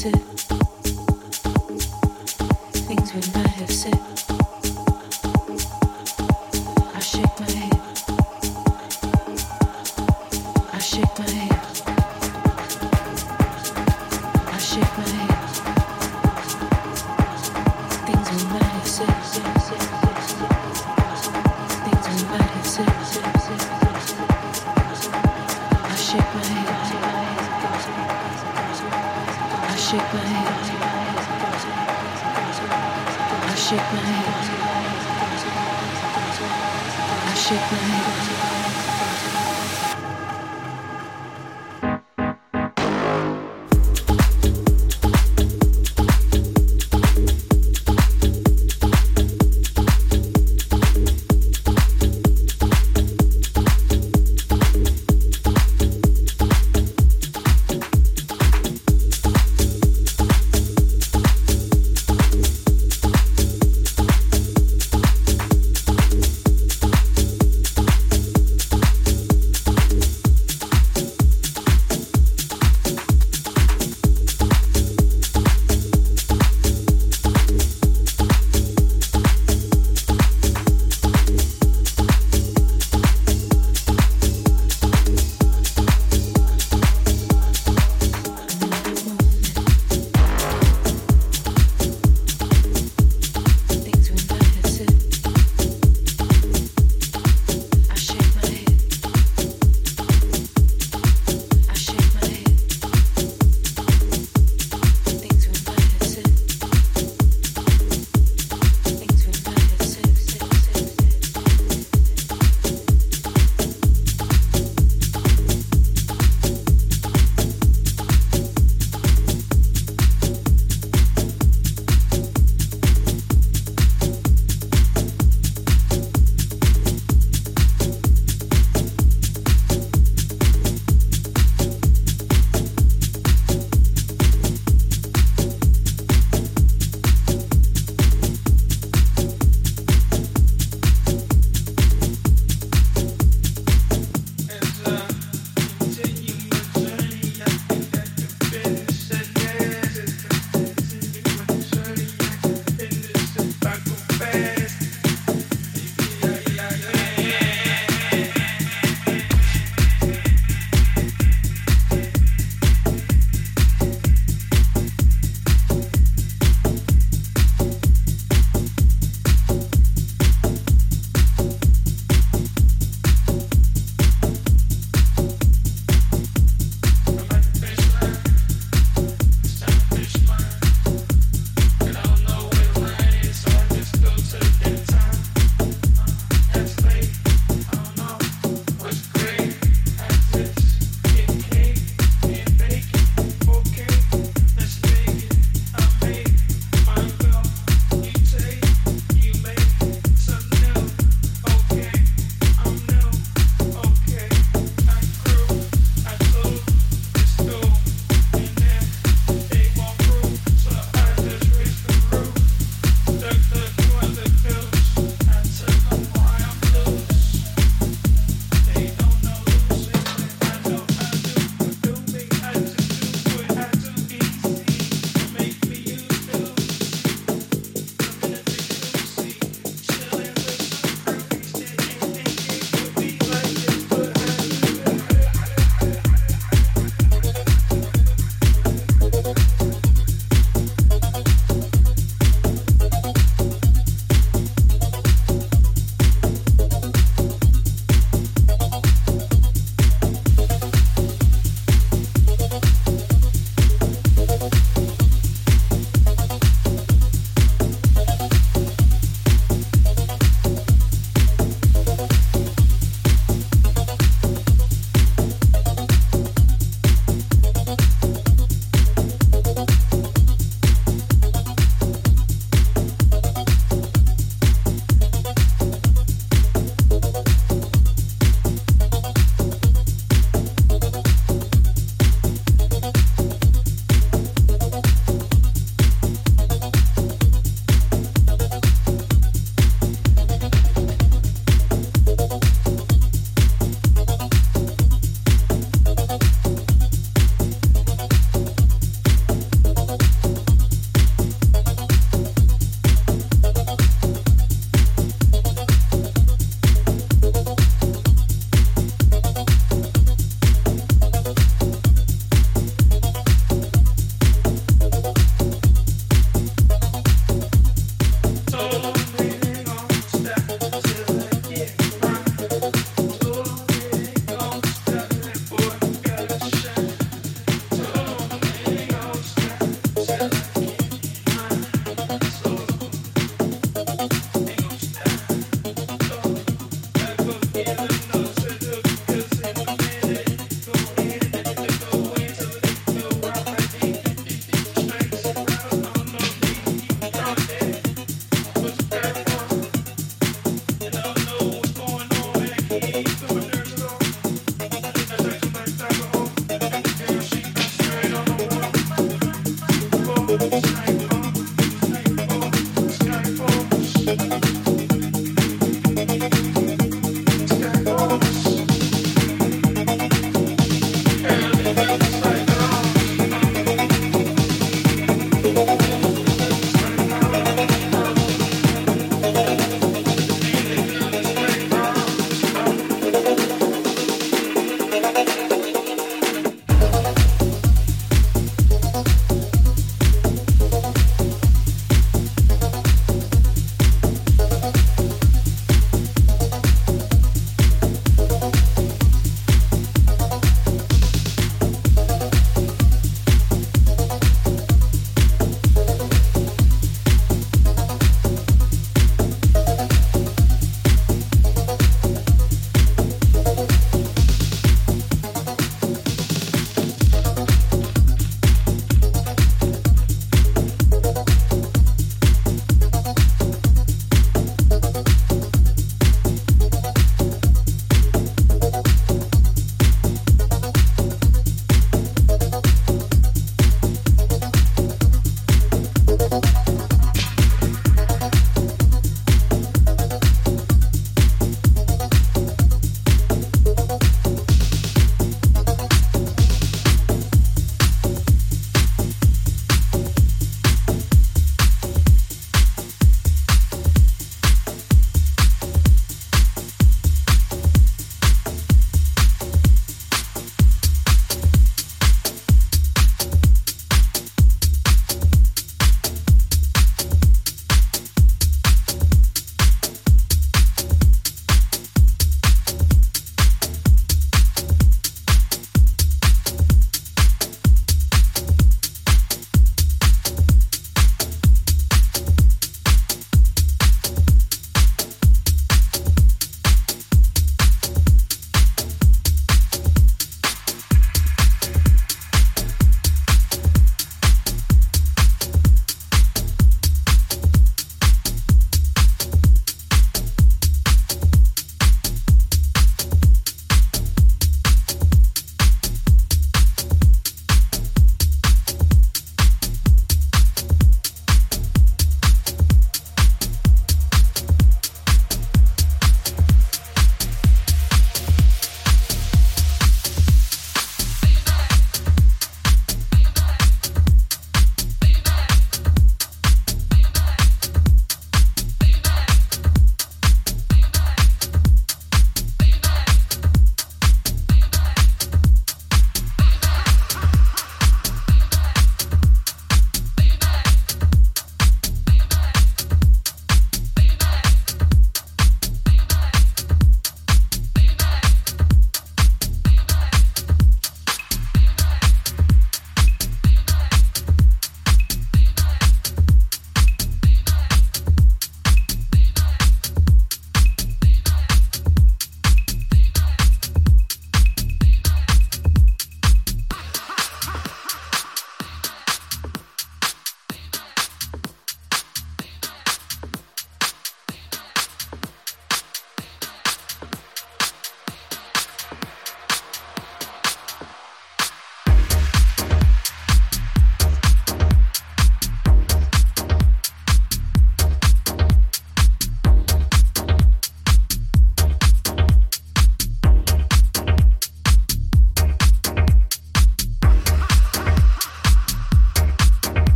kisses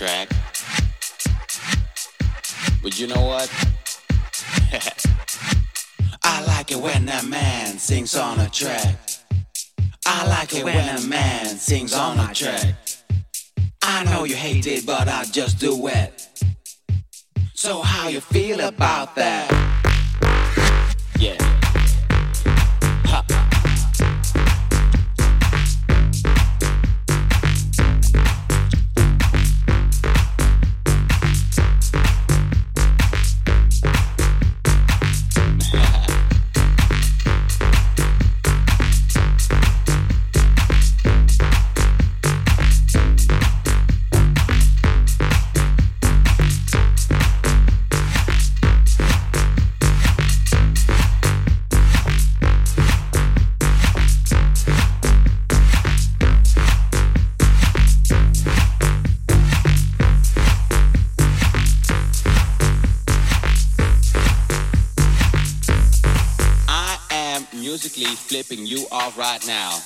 track. now.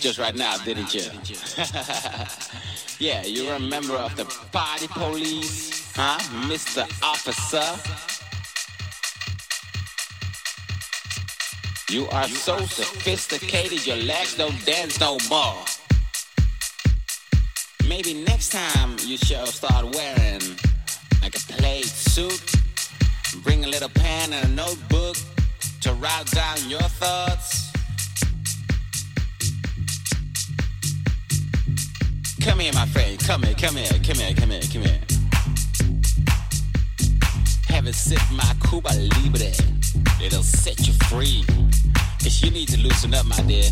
just right now, didn't you? yeah, you're a member of the party police, huh, Mr. Officer? You are so sophisticated, your legs don't dance no more. Maybe next time you should start wearing like a plaid suit. Bring a little pen and a notebook to write down your thoughts. Come here, my friend. Come here, come here, come here, come here, come here. Have a sip, my Cuba Libre. It'll set you free. if you need to loosen up, my dear.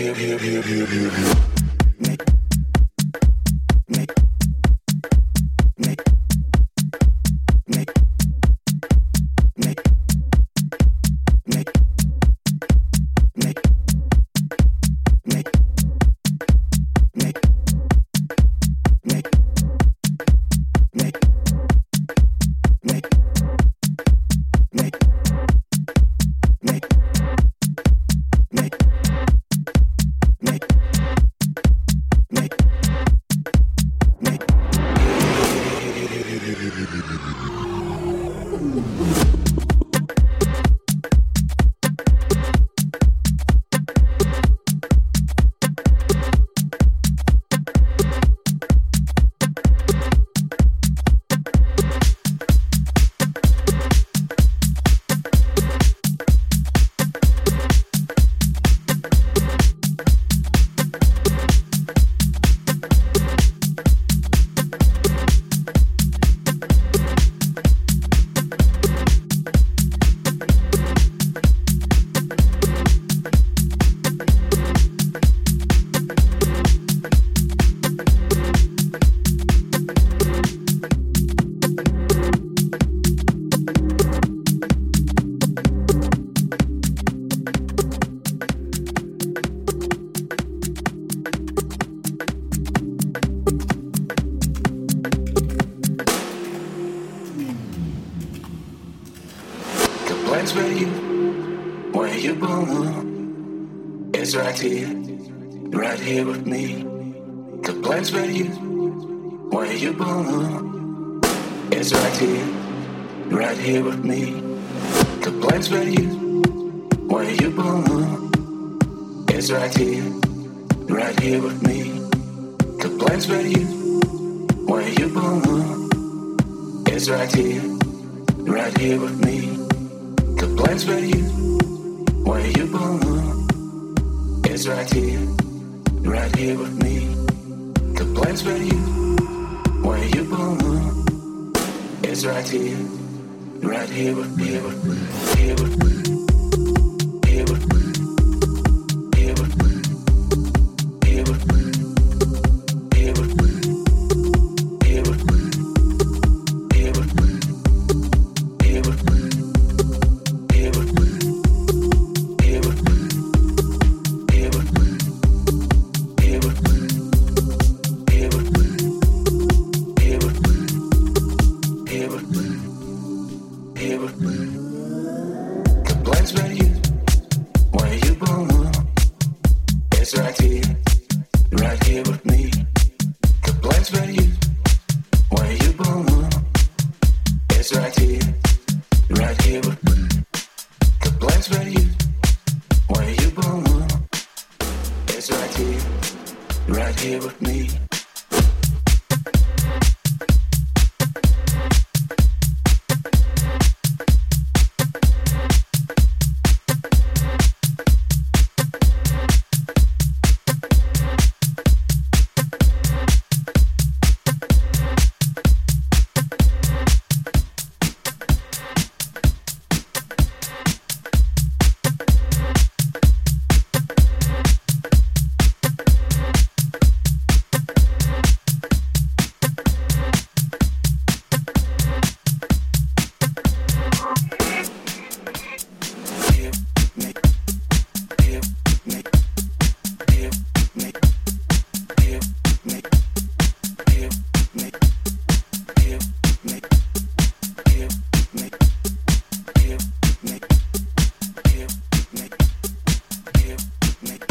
here, here, here, here, here. make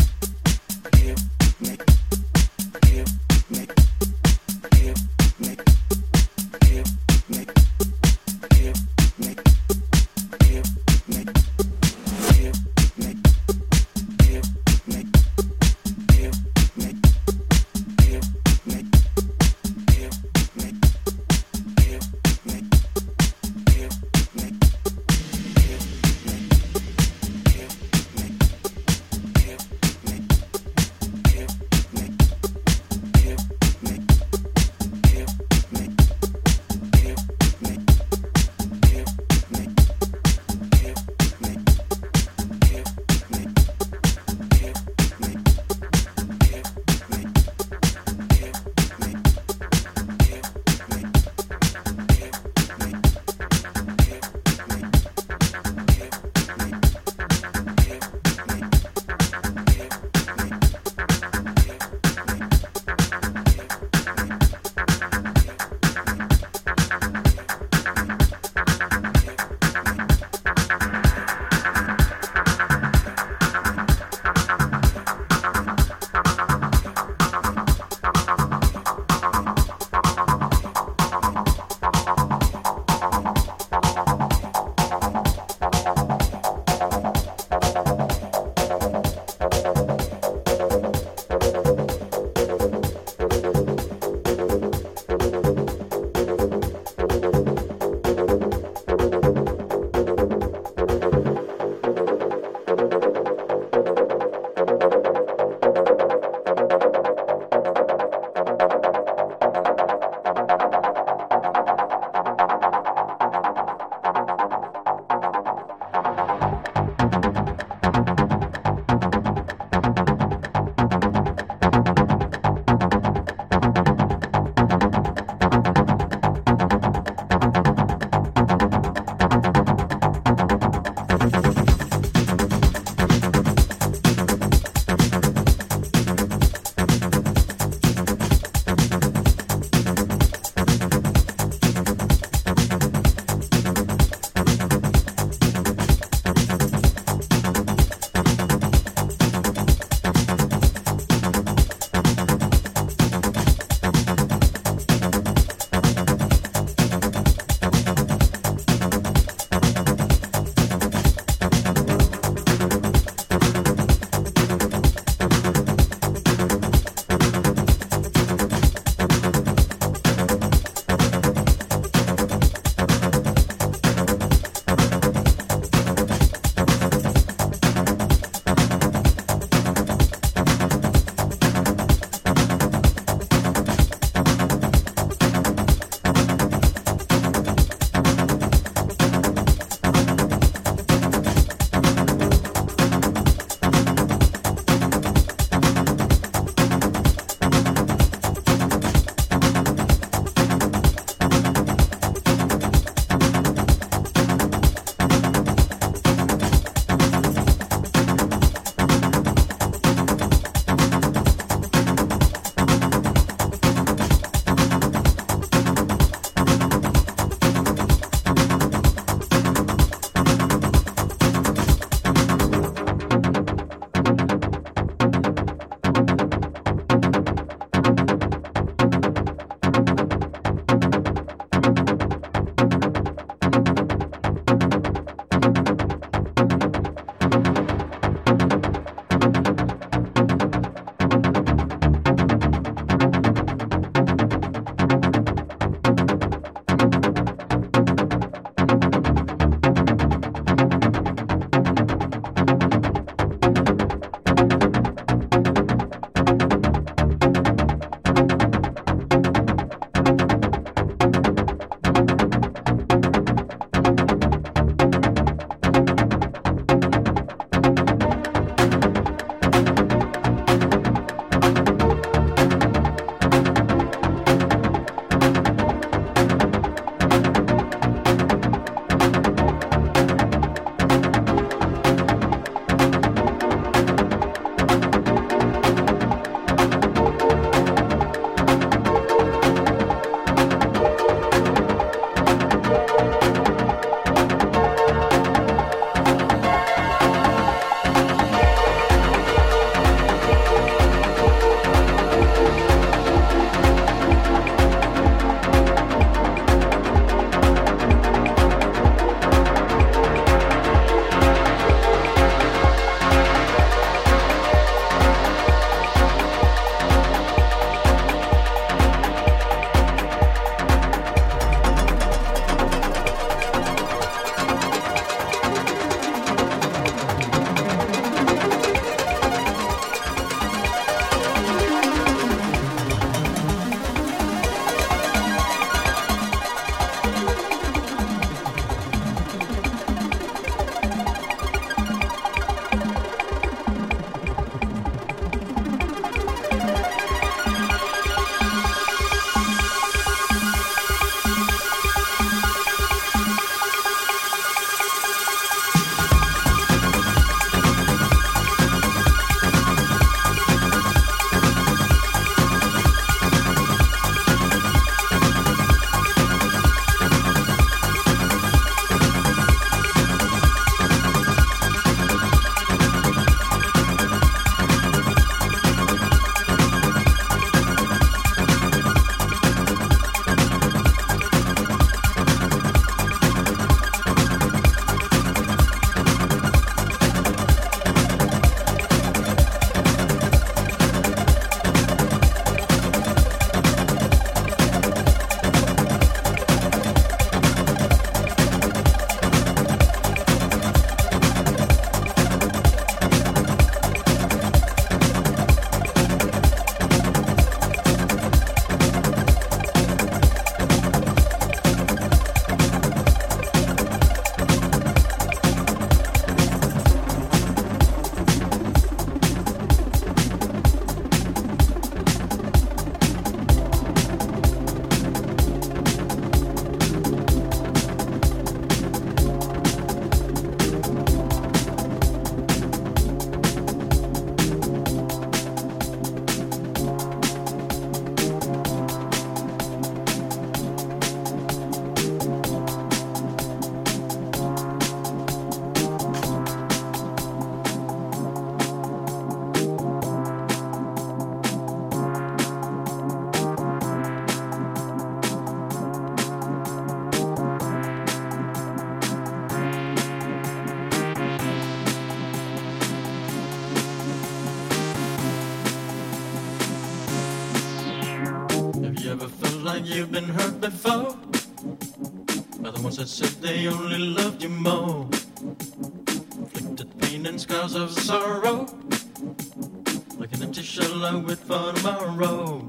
they only loved you more. Inflicted pain and scars of sorrow. Like an empty shell I wait for tomorrow.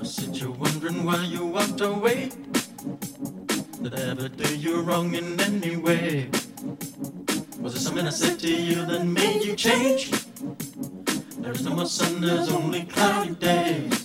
I said you're wondering why you walked away. Did I ever do you wrong in any way? Was it something I said to you that made you change? There's no more sun, there's only cloudy days.